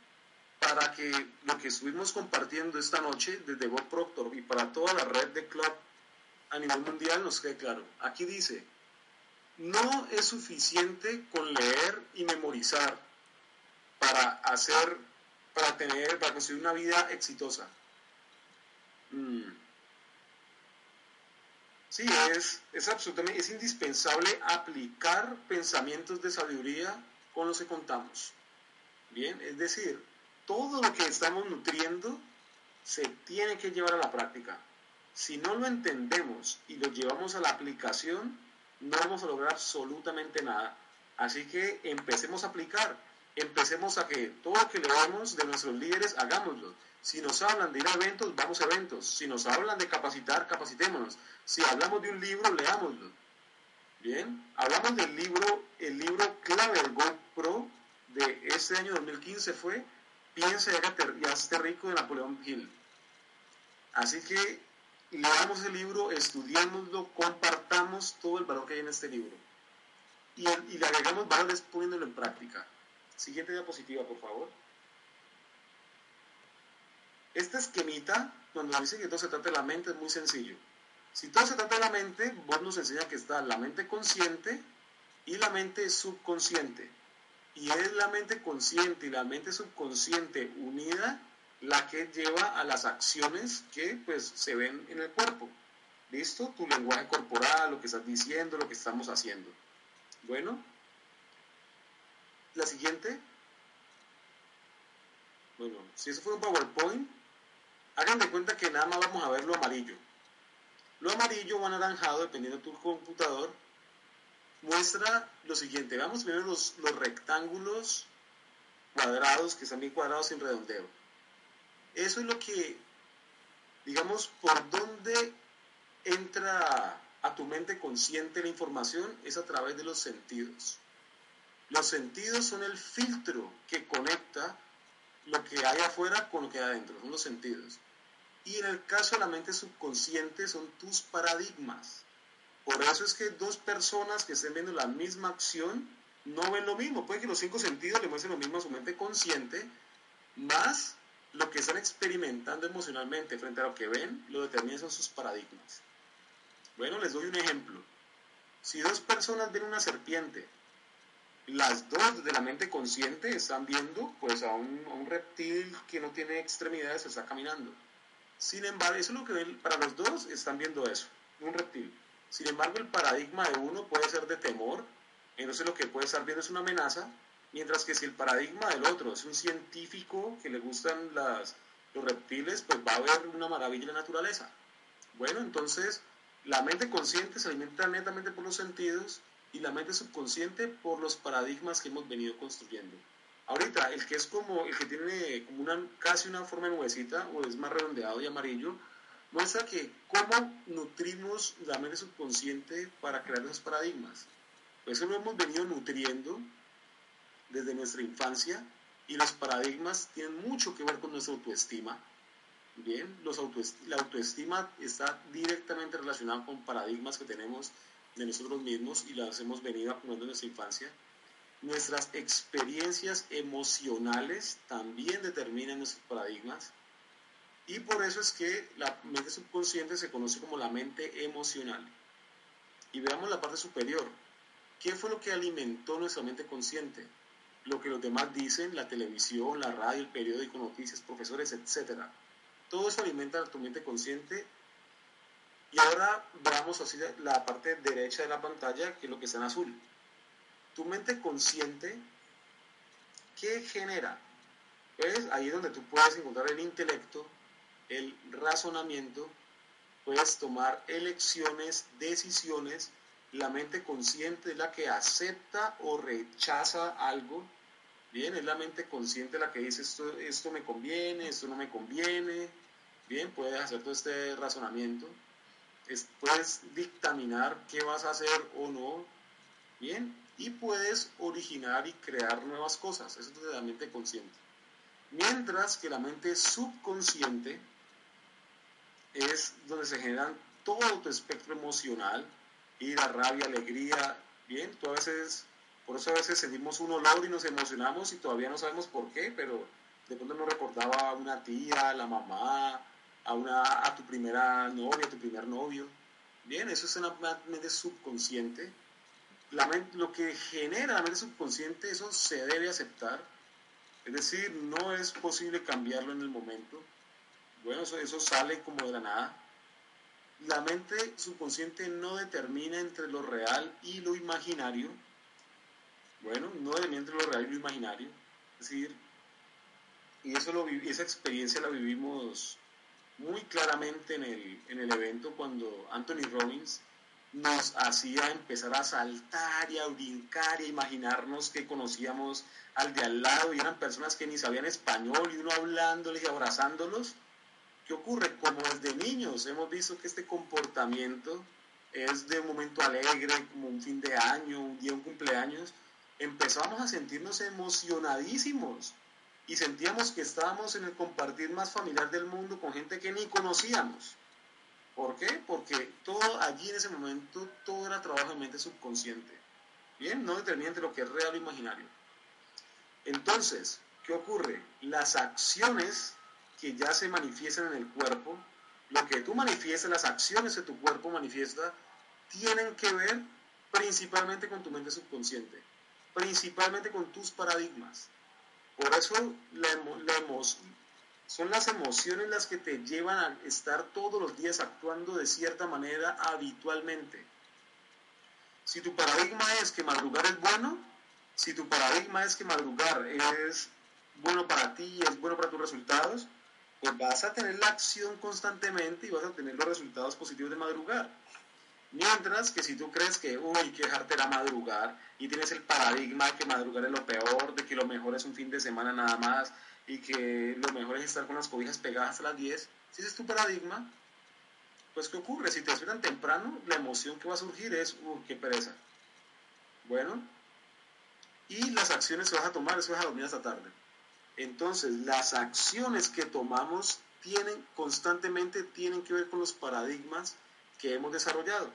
para que lo que estuvimos compartiendo esta noche desde Bob Proctor y para toda la red de club a nivel mundial nos quede claro. Aquí dice, no es suficiente con leer y memorizar para hacer para tener, para construir una vida exitosa. Mm. Sí, es, es absolutamente, es indispensable aplicar pensamientos de sabiduría con los que contamos. Bien, es decir, todo lo que estamos nutriendo se tiene que llevar a la práctica. Si no lo entendemos y lo llevamos a la aplicación, no vamos a lograr absolutamente nada. Así que empecemos a aplicar empecemos a que todo lo que leamos de nuestros líderes, hagámoslo. Si nos hablan de ir a eventos, vamos a eventos. Si nos hablan de capacitar, capacitémonos. Si hablamos de un libro, leámoslo. Bien, hablamos del libro, el libro clave del GoPro de este año 2015 fue Piensa y hazte rico de Napoleón Hill. Así que leamos el libro, estudiámoslo, compartamos todo el valor que hay en este libro. Y, le agregamos valores poniéndolo en práctica. Siguiente diapositiva, por favor. Esta esquemita, cuando dice que todo se trata de la mente, es muy sencillo. Si todo se trata de la mente, vos nos enseña que está la mente consciente y la mente subconsciente. Y es la mente consciente y la mente subconsciente unida la que lleva a las acciones que pues se ven en el cuerpo. ¿Listo? Tu lenguaje corporal, lo que estás diciendo, lo que estamos haciendo. Bueno, la siguiente. Bueno, si eso fue un PowerPoint, hagan de cuenta que nada más vamos a ver lo amarillo. Lo amarillo o anaranjado, dependiendo de tu computador, muestra lo siguiente. Veamos primero los, los rectángulos cuadrados, que están bien cuadrados sin redondeo. Eso es lo que, digamos, por dónde entra a tu mente consciente la información, es a través de los sentidos. Los sentidos son el filtro que conecta lo que hay afuera con lo que hay adentro, son los sentidos. Y en el caso de la mente subconsciente son tus paradigmas. Por eso es que dos personas que estén viendo la misma acción no ven lo mismo. Puede que los cinco sentidos le muestren lo mismo a su mente consciente, más lo que están experimentando emocionalmente frente a lo que ven, lo determinan son sus paradigmas. Bueno, les doy un ejemplo. Si dos personas ven una serpiente, las dos de la mente consciente están viendo pues a un, a un reptil que no tiene extremidades, está caminando. Sin embargo, eso es lo que ven, para los dos están viendo eso, un reptil. Sin embargo, el paradigma de uno puede ser de temor, entonces lo que puede estar viendo es una amenaza, mientras que si el paradigma del otro es un científico que le gustan las, los reptiles, pues va a ver una maravilla en la naturaleza. Bueno, entonces la mente consciente se alimenta netamente por los sentidos y la mente subconsciente por los paradigmas que hemos venido construyendo. Ahorita, el que es como, el que tiene como una, casi una forma de o es más redondeado y amarillo, muestra que cómo nutrimos la mente subconsciente para crear esos paradigmas. Eso lo hemos venido nutriendo desde nuestra infancia y los paradigmas tienen mucho que ver con nuestra autoestima. Bien, los la autoestima está directamente relacionada con paradigmas que tenemos de nosotros mismos y las hemos venido acumulando en nuestra infancia. Nuestras experiencias emocionales también determinan nuestros paradigmas y por eso es que la mente subconsciente se conoce como la mente emocional. Y veamos la parte superior. ¿Qué fue lo que alimentó nuestra mente consciente? Lo que los demás dicen, la televisión, la radio, el periódico, noticias, profesores, etc. Todo eso alimenta tu mente consciente y ahora veamos así la parte derecha de la pantalla, que es lo que está en azul. Tu mente consciente, ¿qué genera? Pues ahí es donde tú puedes encontrar el intelecto, el razonamiento, puedes tomar elecciones, decisiones. La mente consciente es la que acepta o rechaza algo. Bien, es la mente consciente la que dice esto, esto me conviene, esto no me conviene. Bien, puedes hacer todo este razonamiento puedes dictaminar qué vas a hacer o no, bien, y puedes originar y crear nuevas cosas, eso es la mente consciente. Mientras que la mente subconsciente es donde se generan todo tu espectro emocional, ira, rabia, alegría, bien, tú a veces, por eso a veces sentimos un olor y nos emocionamos y todavía no sabemos por qué, pero de pronto nos recordaba a una tía, la mamá, a, una, a tu primera novia, a tu primer novio. Bien, eso es una mente subconsciente. Lo que genera la mente subconsciente, eso se debe aceptar. Es decir, no es posible cambiarlo en el momento. Bueno, eso sale como de la nada. La mente subconsciente no determina entre lo real y lo imaginario. Bueno, no determina entre lo real y lo imaginario. Es decir, y eso lo, esa experiencia la vivimos muy claramente en el, en el evento cuando Anthony Robbins nos hacía empezar a saltar y a brincar y a imaginarnos que conocíamos al de al lado y eran personas que ni sabían español y uno hablándoles y abrazándolos. ¿Qué ocurre? Como desde niños hemos visto que este comportamiento es de un momento alegre, como un fin de año, un día, un cumpleaños, empezamos a sentirnos emocionadísimos y sentíamos que estábamos en el compartir más familiar del mundo con gente que ni conocíamos. ¿Por qué? Porque todo allí en ese momento, todo era trabajo de mente subconsciente. Bien, no determina entre lo que es real o imaginario. Entonces, ¿qué ocurre? Las acciones que ya se manifiestan en el cuerpo, lo que tú manifiestas, las acciones que tu cuerpo manifiesta, tienen que ver principalmente con tu mente subconsciente, principalmente con tus paradigmas. Por eso son las emociones las que te llevan a estar todos los días actuando de cierta manera habitualmente. Si tu paradigma es que madrugar es bueno, si tu paradigma es que madrugar es bueno para ti, es bueno para tus resultados, pues vas a tener la acción constantemente y vas a tener los resultados positivos de madrugar. Mientras que si tú crees que, uy, que dejarte era madrugar y tienes el paradigma de que madrugar es lo peor, de que lo mejor es un fin de semana nada más y que lo mejor es estar con las cobijas pegadas a las 10, si ese es tu paradigma, pues ¿qué ocurre? Si te despiertan temprano, la emoción que va a surgir es, uy, qué pereza. Bueno, y las acciones que vas a tomar es vas a dormir hasta tarde. Entonces, las acciones que tomamos tienen constantemente tienen que ver con los paradigmas que hemos desarrollado.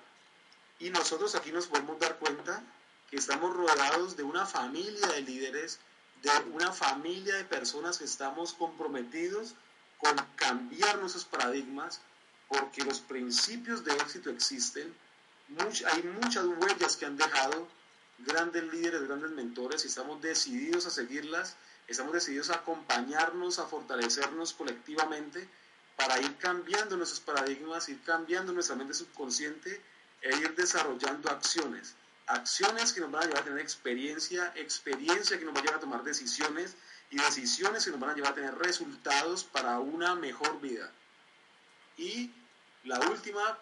Y nosotros aquí nos podemos dar cuenta que estamos rodeados de una familia de líderes, de una familia de personas que estamos comprometidos con cambiar nuestros paradigmas, porque los principios de éxito existen, hay muchas huellas que han dejado grandes líderes, grandes mentores, y estamos decididos a seguirlas, estamos decididos a acompañarnos, a fortalecernos colectivamente para ir cambiando nuestros paradigmas, ir cambiando nuestra mente subconsciente e ir desarrollando acciones. Acciones que nos van a llevar a tener experiencia, experiencia que nos va a llevar a tomar decisiones y decisiones que nos van a llevar a tener resultados para una mejor vida. Y la última,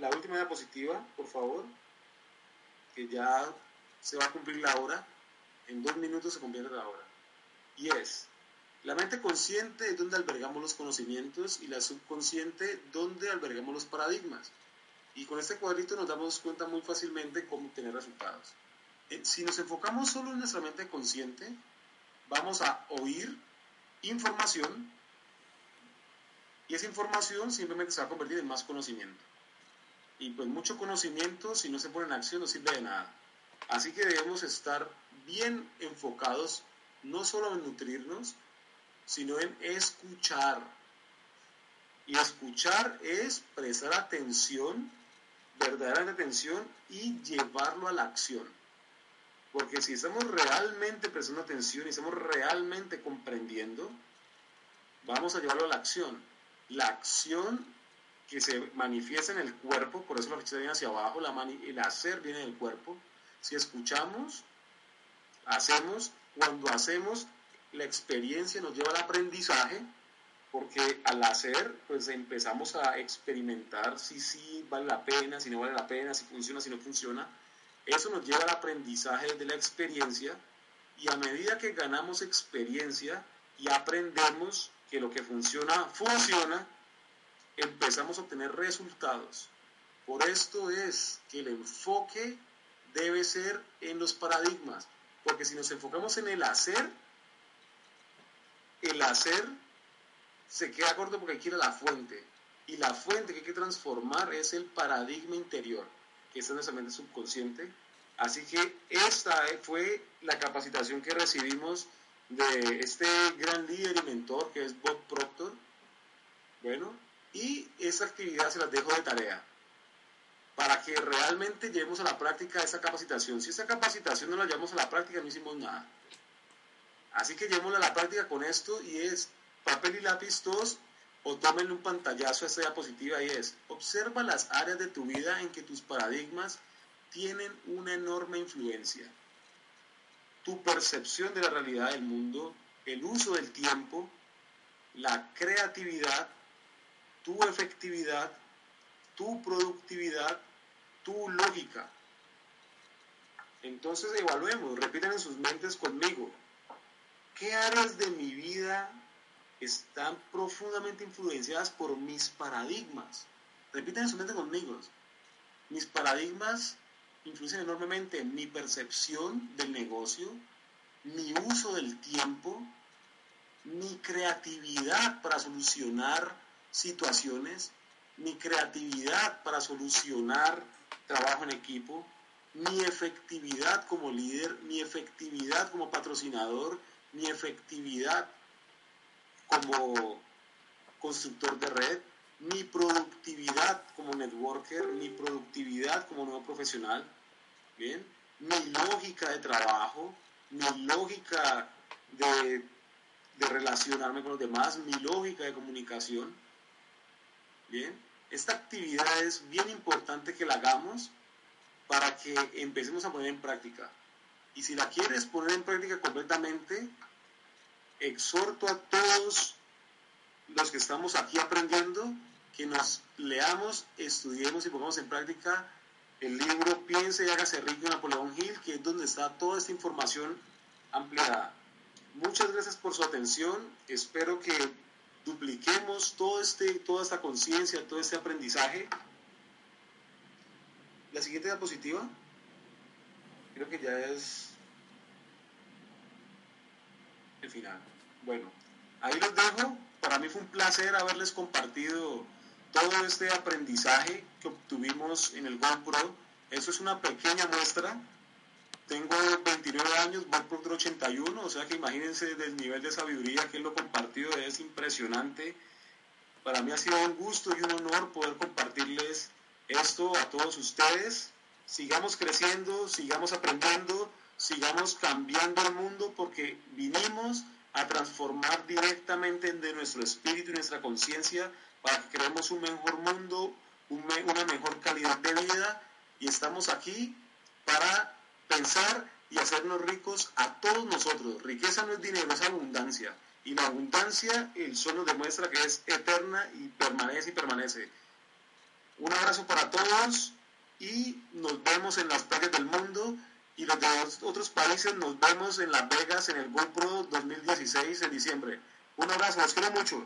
la última diapositiva, por favor, que ya se va a cumplir la hora, en dos minutos se convierte la hora. Y es, la mente consciente es donde albergamos los conocimientos y la subconsciente donde albergamos los paradigmas. Y con este cuadrito nos damos cuenta muy fácilmente cómo obtener resultados. Eh, si nos enfocamos solo en nuestra mente consciente, vamos a oír información y esa información simplemente se va a convertir en más conocimiento. Y pues mucho conocimiento, si no se pone en acción, no sirve de nada. Así que debemos estar bien enfocados, no solo en nutrirnos, sino en escuchar. Y escuchar es prestar atención verdadera atención y llevarlo a la acción. Porque si estamos realmente prestando atención y estamos realmente comprendiendo, vamos a llevarlo a la acción. La acción que se manifiesta en el cuerpo, por eso la flecha viene hacia abajo, la el hacer viene del cuerpo. Si escuchamos, hacemos, cuando hacemos, la experiencia nos lleva al aprendizaje porque al hacer, pues empezamos a experimentar si sí vale la pena, si no vale la pena, si funciona, si no funciona. Eso nos lleva al aprendizaje de la experiencia y a medida que ganamos experiencia y aprendemos que lo que funciona, funciona, empezamos a obtener resultados. Por esto es que el enfoque debe ser en los paradigmas, porque si nos enfocamos en el hacer, el hacer se queda corto porque hay que ir a la fuente. Y la fuente que hay que transformar es el paradigma interior, que está en nuestra mente subconsciente. Así que esta fue la capacitación que recibimos de este gran líder y mentor que es Bob Proctor. Bueno, y esa actividad se las dejo de tarea para que realmente llevemos a la práctica esa capacitación. Si esa capacitación no la llevamos a la práctica, no hicimos nada. Así que llevémosla a la práctica con esto y es papel y lápiz todos o tómenle un pantallazo a esta diapositiva y es, observa las áreas de tu vida en que tus paradigmas tienen una enorme influencia. Tu percepción de la realidad del mundo, el uso del tiempo, la creatividad, tu efectividad, tu productividad, tu lógica. Entonces evaluemos, repiten en sus mentes conmigo, ¿qué áreas de mi vida están profundamente influenciadas por mis paradigmas. Repiten en su mente conmigo. Mis paradigmas influyen enormemente en mi percepción del negocio, mi uso del tiempo, mi creatividad para solucionar situaciones, mi creatividad para solucionar trabajo en equipo, mi efectividad como líder, mi efectividad como patrocinador, mi efectividad como constructor de red, mi productividad como networker, mi productividad como nuevo profesional, ¿bien? mi lógica de trabajo, mi lógica de, de relacionarme con los demás, mi lógica de comunicación. Bien, esta actividad es bien importante que la hagamos para que empecemos a poner en práctica. Y si la quieres poner en práctica completamente, exhorto a todos los que estamos aquí aprendiendo que nos leamos, estudiemos y pongamos en práctica el libro Piense y hágase rico de Napoleón Hill, que es donde está toda esta información ampliada. Muchas gracias por su atención. Espero que dupliquemos todo este, toda esta conciencia, todo este aprendizaje. La siguiente diapositiva, creo que ya es el final. Bueno, ahí los dejo. Para mí fue un placer haberles compartido todo este aprendizaje que obtuvimos en el GoPro. Eso es una pequeña muestra tengo 29 años, voy por 81, o sea que imagínense del nivel de sabiduría que él lo compartido, es impresionante. Para mí ha sido un gusto y un honor poder compartirles esto a todos ustedes. Sigamos creciendo, sigamos aprendiendo, sigamos cambiando el mundo porque vinimos a transformar directamente de nuestro espíritu y nuestra conciencia para que creemos un mejor mundo, una mejor calidad de vida y estamos aquí para pensar y hacernos ricos a todos nosotros. Riqueza no es dinero, es abundancia. Y la abundancia, el sol nos demuestra que es eterna y permanece y permanece. Un abrazo para todos y nos vemos en las playas del mundo y los de otros países nos vemos en Las Vegas en el GoPro 2016 en diciembre. Un abrazo, los quiero mucho.